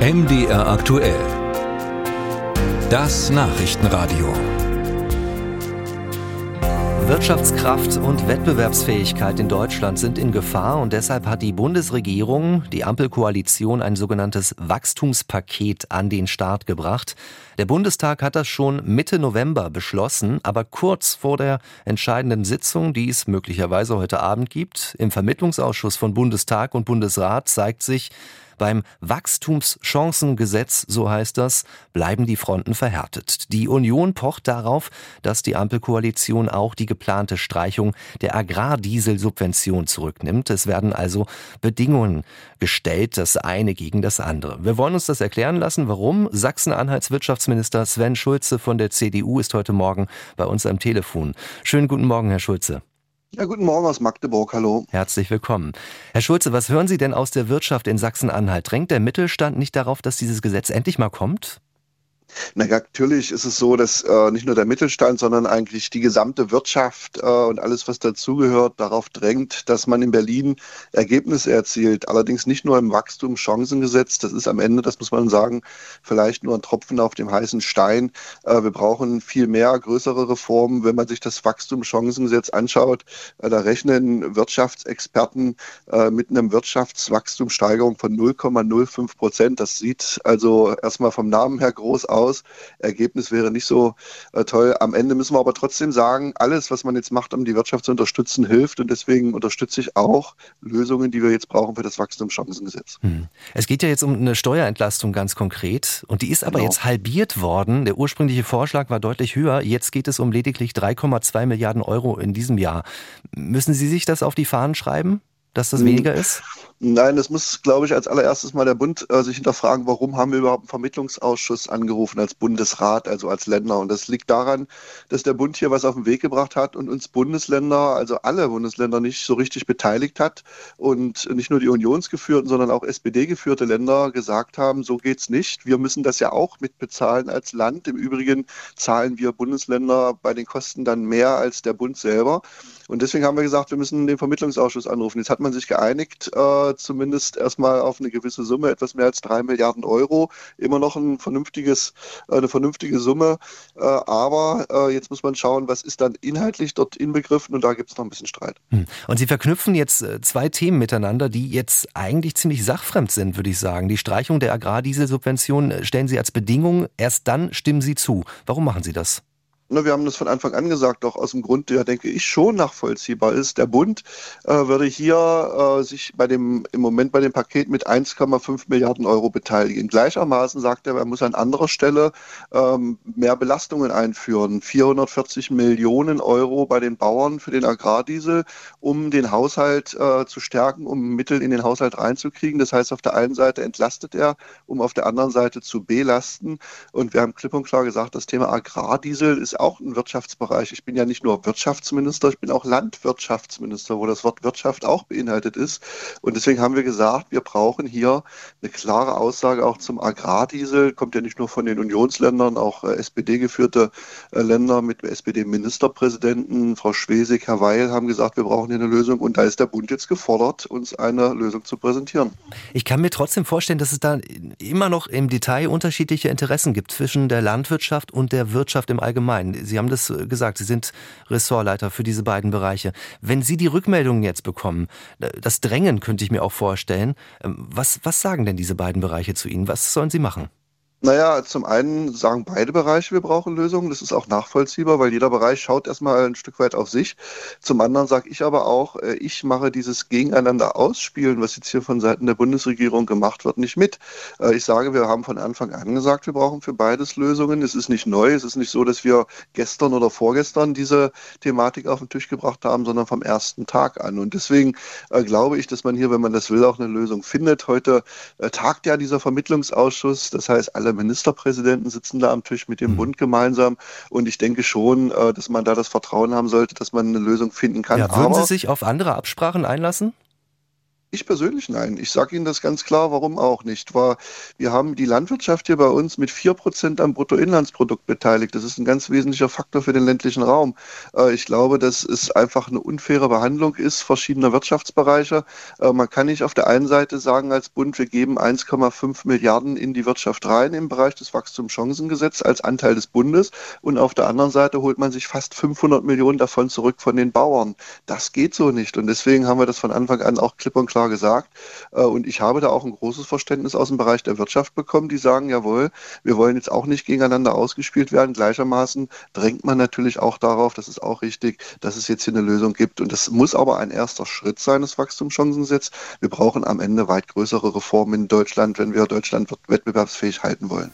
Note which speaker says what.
Speaker 1: MDR aktuell. Das Nachrichtenradio.
Speaker 2: Wirtschaftskraft und Wettbewerbsfähigkeit in Deutschland sind in Gefahr und deshalb hat die Bundesregierung, die Ampelkoalition, ein sogenanntes Wachstumspaket an den Start gebracht. Der Bundestag hat das schon Mitte November beschlossen, aber kurz vor der entscheidenden Sitzung, die es möglicherweise heute Abend gibt, im Vermittlungsausschuss von Bundestag und Bundesrat zeigt sich, beim Wachstumschancengesetz, so heißt das, bleiben die Fronten verhärtet. Die Union pocht darauf, dass die Ampelkoalition auch die geplante Streichung der Agrardieselsubvention zurücknimmt. Es werden also Bedingungen gestellt, das eine gegen das andere. Wir wollen uns das erklären lassen, warum. Sachsen-Anhalts Wirtschaftsminister Sven Schulze von der CDU ist heute Morgen bei uns am Telefon. Schönen guten Morgen, Herr Schulze.
Speaker 3: Ja, guten Morgen aus Magdeburg, hallo.
Speaker 2: Herzlich willkommen. Herr Schulze, was hören Sie denn aus der Wirtschaft in Sachsen-Anhalt? Drängt der Mittelstand nicht darauf, dass dieses Gesetz endlich mal kommt?
Speaker 3: Na natürlich ist es so, dass äh, nicht nur der Mittelstand, sondern eigentlich die gesamte Wirtschaft äh, und alles, was dazugehört, darauf drängt, dass man in Berlin Ergebnisse erzielt. Allerdings nicht nur im Wachstumschancengesetz. Das ist am Ende, das muss man sagen, vielleicht nur ein Tropfen auf dem heißen Stein. Äh, wir brauchen viel mehr, größere Reformen. Wenn man sich das Wachstumschancengesetz anschaut, äh, da rechnen Wirtschaftsexperten äh, mit einem Wirtschaftswachstumssteigerung von 0,05 Prozent. Das sieht also erstmal vom Namen her groß aus aus. Ergebnis wäre nicht so äh, toll. Am Ende müssen wir aber trotzdem sagen, alles, was man jetzt macht, um die Wirtschaft zu unterstützen, hilft. Und deswegen unterstütze ich auch Lösungen, die wir jetzt brauchen für das Wachstumschancengesetz. Hm.
Speaker 2: Es geht ja jetzt um eine Steuerentlastung ganz konkret. Und die ist aber genau. jetzt halbiert worden. Der ursprüngliche Vorschlag war deutlich höher. Jetzt geht es um lediglich 3,2 Milliarden Euro in diesem Jahr. Müssen Sie sich das auf die Fahnen schreiben? Dass das hm. weniger ist?
Speaker 3: Nein, das muss, glaube ich, als allererstes mal der Bund äh, sich hinterfragen, warum haben wir überhaupt einen Vermittlungsausschuss angerufen als Bundesrat, also als Länder. Und das liegt daran, dass der Bund hier was auf den Weg gebracht hat und uns Bundesländer, also alle Bundesländer nicht so richtig beteiligt hat und nicht nur die unionsgeführten, sondern auch SPD-geführte Länder gesagt haben, so geht's nicht. Wir müssen das ja auch mitbezahlen als Land. Im Übrigen zahlen wir Bundesländer bei den Kosten dann mehr als der Bund selber. Und deswegen haben wir gesagt, wir müssen den Vermittlungsausschuss anrufen. Jetzt hat man sich geeinigt, äh, zumindest erstmal auf eine gewisse Summe, etwas mehr als drei Milliarden Euro. Immer noch ein vernünftiges, äh, eine vernünftige Summe. Äh, aber äh, jetzt muss man schauen, was ist dann inhaltlich dort inbegriffen und da gibt es noch ein bisschen Streit. Hm.
Speaker 2: Und Sie verknüpfen jetzt äh, zwei Themen miteinander, die jetzt eigentlich ziemlich sachfremd sind, würde ich sagen. Die Streichung der Agrardieselsubvention äh, stellen Sie als Bedingung, erst dann stimmen Sie zu. Warum machen Sie das?
Speaker 3: Ne, wir haben das von Anfang an gesagt, auch aus dem Grund, der, denke ich, schon nachvollziehbar ist. Der Bund äh, würde hier äh, sich bei dem, im Moment bei dem Paket mit 1,5 Milliarden Euro beteiligen. Gleichermaßen sagt er, er muss an anderer Stelle ähm, mehr Belastungen einführen. 440 Millionen Euro bei den Bauern für den Agrardiesel, um den Haushalt äh, zu stärken, um Mittel in den Haushalt reinzukriegen. Das heißt, auf der einen Seite entlastet er, um auf der anderen Seite zu belasten. Und wir haben klipp und klar gesagt, das Thema Agrardiesel ist auch ein Wirtschaftsbereich. Ich bin ja nicht nur Wirtschaftsminister, ich bin auch Landwirtschaftsminister, wo das Wort Wirtschaft auch beinhaltet ist. Und deswegen haben wir gesagt, wir brauchen hier eine klare Aussage auch zum Agrardiesel. Kommt ja nicht nur von den Unionsländern, auch äh, SPD-geführte äh, Länder mit SPD-Ministerpräsidenten, Frau Schwesig, Herr Weil, haben gesagt, wir brauchen hier eine Lösung. Und da ist der Bund jetzt gefordert, uns eine Lösung zu präsentieren.
Speaker 2: Ich kann mir trotzdem vorstellen, dass es da immer noch im Detail unterschiedliche Interessen gibt zwischen der Landwirtschaft und der Wirtschaft im Allgemeinen. Sie haben das äh, gesagt, Sie sind Ressortleiter für diese beiden Bereiche. Wenn Sie die Rückmeldungen jetzt bekommen, das Drängen könnte ich mir auch vorstellen, ähm, was, was sagen denn diese beiden Bereiche zu Ihnen? Was sollen Sie machen?
Speaker 3: Naja, zum einen sagen beide Bereiche, wir brauchen Lösungen. Das ist auch nachvollziehbar, weil jeder Bereich schaut erstmal ein Stück weit auf sich. Zum anderen sage ich aber auch, äh, ich mache dieses Gegeneinander ausspielen, was jetzt hier von Seiten der Bundesregierung gemacht wird, nicht mit. Äh, ich sage, wir haben von Anfang an gesagt, wir brauchen für beides Lösungen. Es ist nicht neu. Es ist nicht so, dass wir gestern oder vorgestern diese Thematik auf den Tisch gebracht haben, sondern vom ersten Tag an. Und deswegen äh, glaube ich, dass man hier, wenn man das will, auch eine Lösung findet. Heute tagt ja dieser Vermittlungsausschuss. Das heißt, alle alle Ministerpräsidenten sitzen da am Tisch mit dem mhm. Bund gemeinsam. Und ich denke schon, äh, dass man da das Vertrauen haben sollte, dass man eine Lösung finden kann.
Speaker 2: Ja, würden Aber Sie sich auf andere Absprachen einlassen?
Speaker 3: Ich persönlich nein. Ich sage Ihnen das ganz klar, warum auch nicht. War, wir haben die Landwirtschaft hier bei uns mit 4% am Bruttoinlandsprodukt beteiligt. Das ist ein ganz wesentlicher Faktor für den ländlichen Raum. Äh, ich glaube, dass es einfach eine unfaire Behandlung ist verschiedener Wirtschaftsbereiche. Äh, man kann nicht auf der einen Seite sagen als Bund, wir geben 1,5 Milliarden in die Wirtschaft rein im Bereich des Wachstumschancengesetzes als Anteil des Bundes und auf der anderen Seite holt man sich fast 500 Millionen davon zurück von den Bauern. Das geht so nicht und deswegen haben wir das von Anfang an auch klipp und klar klar gesagt. Äh, und ich habe da auch ein großes Verständnis aus dem Bereich der Wirtschaft bekommen, die sagen, jawohl, wir wollen jetzt auch nicht gegeneinander ausgespielt werden. Gleichermaßen drängt man natürlich auch darauf, das ist auch richtig, dass es jetzt hier eine Lösung gibt. Und das muss aber ein erster Schritt sein, das Wachstumschancengesetz. Wir brauchen am Ende weit größere Reformen in Deutschland, wenn wir Deutschland wettbewerbsfähig halten wollen.